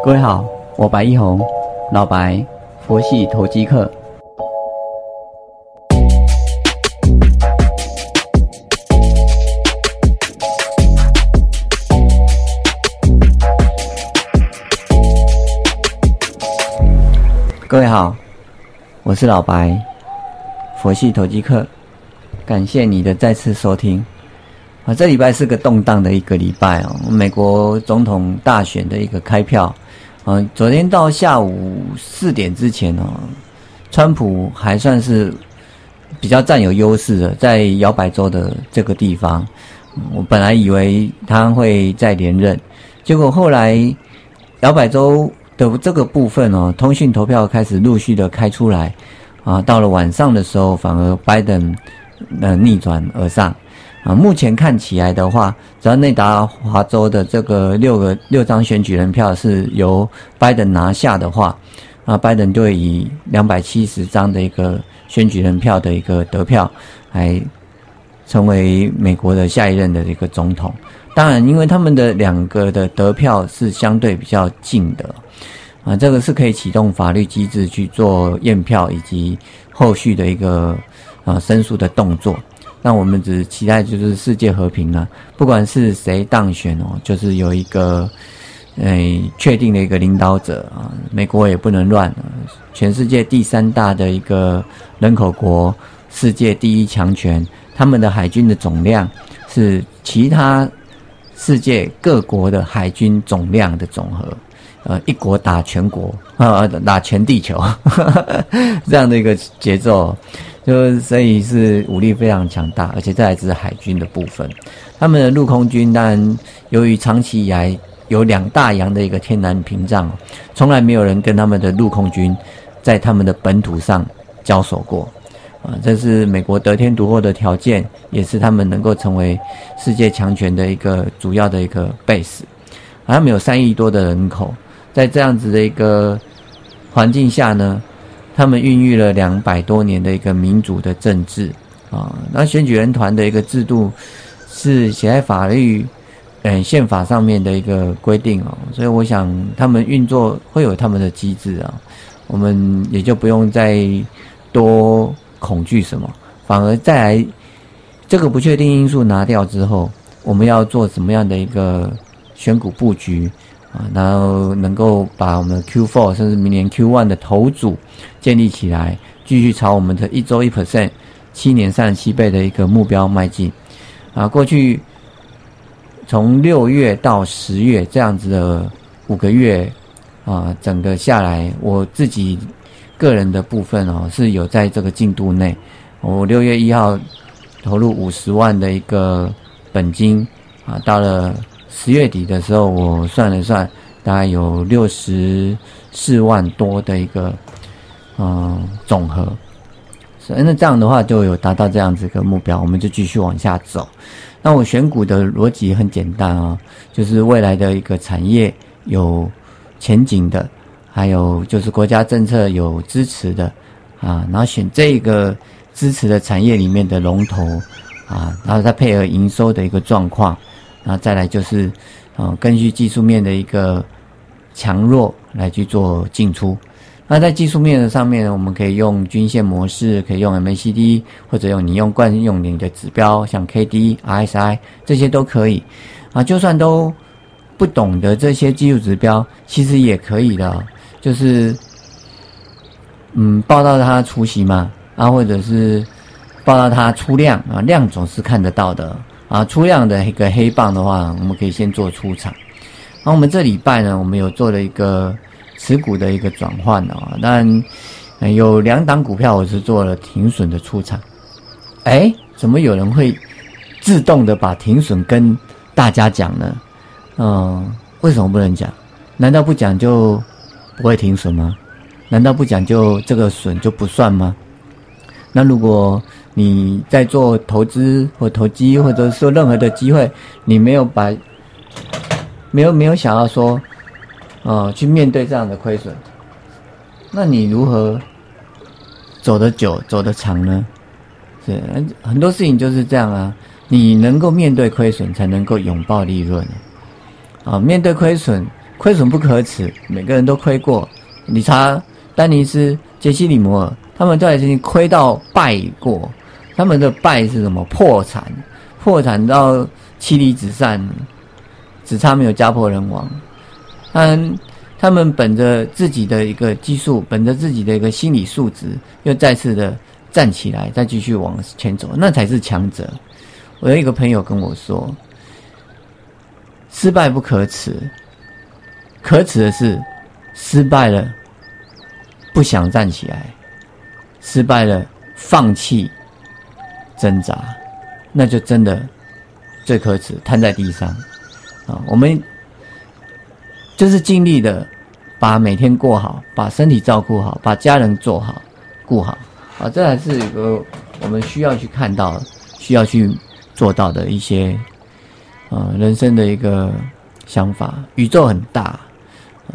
各位好，我白一红，老白，佛系投机客。各位好，我是老白，佛系投机客。感谢你的再次收听。啊，这礼拜是个动荡的一个礼拜哦，美国总统大选的一个开票。啊，昨天到下午四点之前哦，川普还算是比较占有优势的，在摇摆州的这个地方。我本来以为他会再连任，结果后来摇摆州的这个部分哦，通讯投票开始陆续的开出来。啊，到了晚上的时候，反而拜登呃逆转而上。啊，目前看起来的话，只要内达华州的这个六个六张选举人票是由拜登拿下的话，啊，拜登就会以两百七十张的一个选举人票的一个得票，来成为美国的下一任的一个总统。当然，因为他们的两个的得票是相对比较近的，啊，这个是可以启动法律机制去做验票以及后续的一个啊申诉的动作。那我们只期待就是世界和平了，不管是谁当选哦，就是有一个，诶，确定的一个领导者啊。美国也不能乱，全世界第三大的一个人口国，世界第一强权，他们的海军的总量是其他世界各国的海军总量的总和，呃，一国打全国啊，打全地球，这样的一个节奏。就所以是武力非常强大，而且这还是海军的部分。他们的陆空军当然由于长期以来有两大洋的一个天然屏障，从来没有人跟他们的陆空军在他们的本土上交手过。啊，这是美国得天独厚的条件，也是他们能够成为世界强权的一个主要的一个 base。他们有三亿多的人口，在这样子的一个环境下呢？他们孕育了两百多年的一个民主的政治。啊，那选举人团的一个制度是写在法律、嗯宪法上面的一个规定哦，所以我想他们运作会有他们的机制啊，我们也就不用再多恐惧什么，反而再来这个不确定因素拿掉之后，我们要做什么样的一个选股布局？啊，然后能够把我们的 Q4 甚至明年 Q1 的头组建立起来，继续朝我们的一周一 percent、七年三十七倍的一个目标迈进。啊，过去从六月到十月这样子的五个月啊，整个下来，我自己个人的部分哦是有在这个进度内。我六月一号投入五十万的一个本金啊，到了。十月底的时候，我算了算，大概有六十四万多的一个嗯总和，所以那这样的话就有达到这样子一个目标，我们就继续往下走。那我选股的逻辑很简单啊，就是未来的一个产业有前景的，还有就是国家政策有支持的啊，然后选这个支持的产业里面的龙头啊，然后再配合营收的一个状况。然后再来就是，呃，根据技术面的一个强弱来去做进出。那在技术面的上面呢，我们可以用均线模式，可以用 MACD，或者用你用惯用你的指标，像 KD、RSI 这些都可以。啊，就算都不懂得这些技术指标，其实也可以的。就是，嗯，报到它出席嘛，啊，或者是报到它出量啊，量总是看得到的。啊，出量的一个黑棒的话，我们可以先做出场。那我们这礼拜呢，我们有做了一个持股的一个转换啊，但有两档股票我是做了停损的出场。哎，怎么有人会自动的把停损跟大家讲呢？嗯，为什么不能讲？难道不讲就不会停损吗？难道不讲就这个损就不算吗？那如果你在做投资或投机，或者说任何的机会，你没有把，没有没有想要说，呃，去面对这样的亏损，那你如何走得久、走得长呢？是很多事情就是这样啊，你能够面对亏损，才能够拥抱利润。啊，面对亏损，亏损不可耻，每个人都亏过。理查、丹尼斯、杰西·里摩尔，他们都已经亏到败过。他们的败是什么？破产，破产到妻离子散，只差没有家破人亡。嗯，他们本着自己的一个技术，本着自己的一个心理素质，又再次的站起来，再继续往前走，那才是强者。我有一个朋友跟我说：“失败不可耻，可耻的是失败了不想站起来，失败了放弃挣扎，那就真的最可耻，瘫在地上啊！我们就是尽力的把每天过好，把身体照顾好，把家人做好、顾好啊！这还是一个我们需要去看到，需要去。”做到的一些，呃，人生的一个想法。宇宙很大，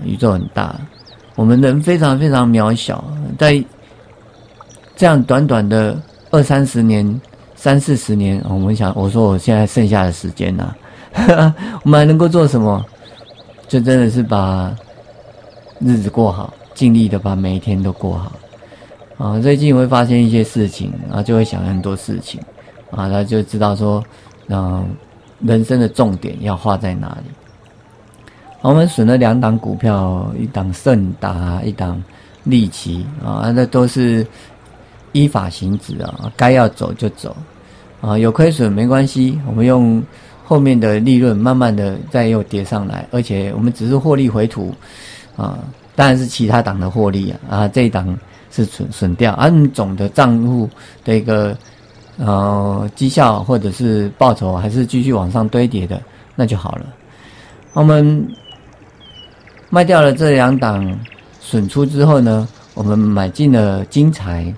宇宙很大，我们人非常非常渺小，在这样短短的二三十年、三四十年，我们想，我说我现在剩下的时间呢，我们还能够做什么？就真的是把日子过好，尽力的把每一天都过好。啊，最近会发现一些事情，啊，就会想很多事情。啊，他就知道说，嗯，人生的重点要画在哪里。我们选了两档股票，一档盛达，一档利奇啊，那都是依法行止啊，该要走就走啊，有亏损没关系，我们用后面的利润慢慢的再又叠上来，而且我们只是获利回吐啊，当然是其他档的获利啊，啊，这一档是损损掉，而总的账户的一个。呃，绩效或者是报酬还是继续往上堆叠的，那就好了。我们卖掉了这两档损出之后呢，我们买进了金财，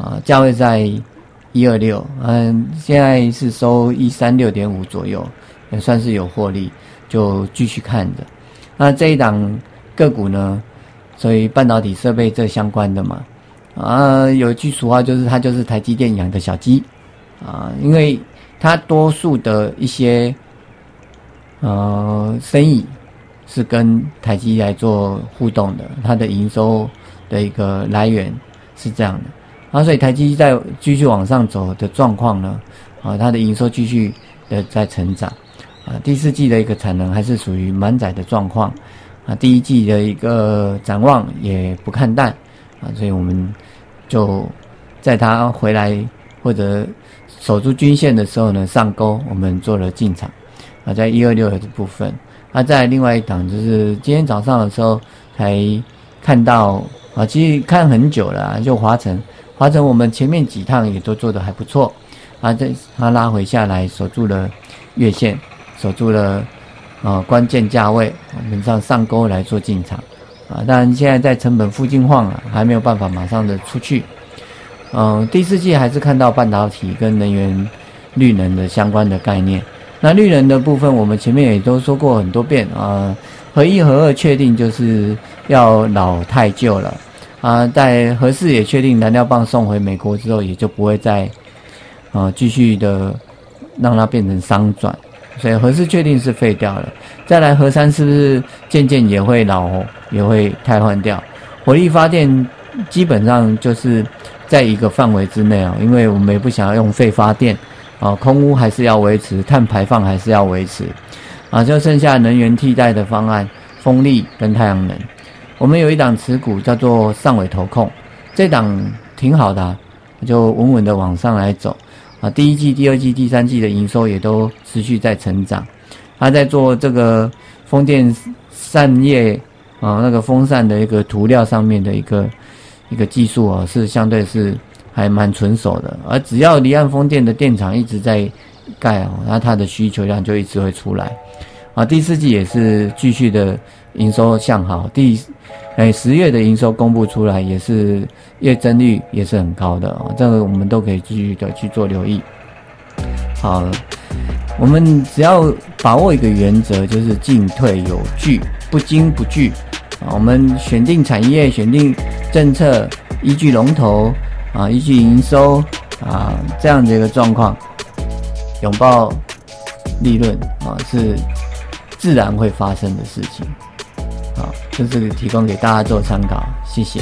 啊，价位在一二六，嗯，现在是收一三六点五左右，也算是有获利，就继续看着。那这一档个股呢，所以半导体设备这相关的嘛。啊，有一句俗话就是它就是台积电养的小鸡，啊，因为它多数的一些呃生意是跟台积来做互动的，它的营收的一个来源是这样的，啊，所以台积在继续往上走的状况呢，啊，它的营收继续的在成长，啊，第四季的一个产能还是属于满载的状况，啊，第一季的一个展望也不看淡。啊，所以我们就在他回来或者守住均线的时候呢，上钩，我们做了进场。啊，在一二六的部分，啊，在另外一档就是今天早上的时候才看到，啊，其实看很久了，就华晨，华晨我们前面几趟也都做的还不错，啊，这它拉回下来守住了月线，守住了啊关键价位，我们上上钩来做进场。啊，当然现在在成本附近晃了，还没有办法马上的出去。嗯，第四季还是看到半导体跟能源、绿能的相关的概念。那绿能的部分，我们前面也都说过很多遍啊，合一、合二确定就是要老太旧了啊。在合四也确定燃料棒送回美国之后，也就不会再啊继续的让它变成商转。所以核四确定是废掉了，再来核三是不是渐渐也会老，也会汰换掉？火力发电基本上就是在一个范围之内啊，因为我们也不想要用废发电啊，空污还是要维持，碳排放还是要维持啊，就剩下能源替代的方案，风力跟太阳能。我们有一档持股叫做上尾投控，这档挺好的，就稳稳的往上来走。啊，第一季、第二季、第三季的营收也都持续在成长。他在做这个风电扇叶啊，那个风扇的一个涂料上面的一个一个技术啊，是相对是还蛮纯熟的。而只要离岸风电的电厂一直在盖啊，那它的需求量就一直会出来。啊，第四季也是继续的营收向好。第哎十月的营收公布出来也是。月增率也是很高的哦，这个我们都可以继续的去做留意。好了，我们只要把握一个原则，就是进退有据，不惊不惧啊。我们选定产业，选定政策，依据龙头啊，依据营收啊，这样的一个状况，拥抱利润啊，是自然会发生的事情就是提供给大家做参考，谢谢。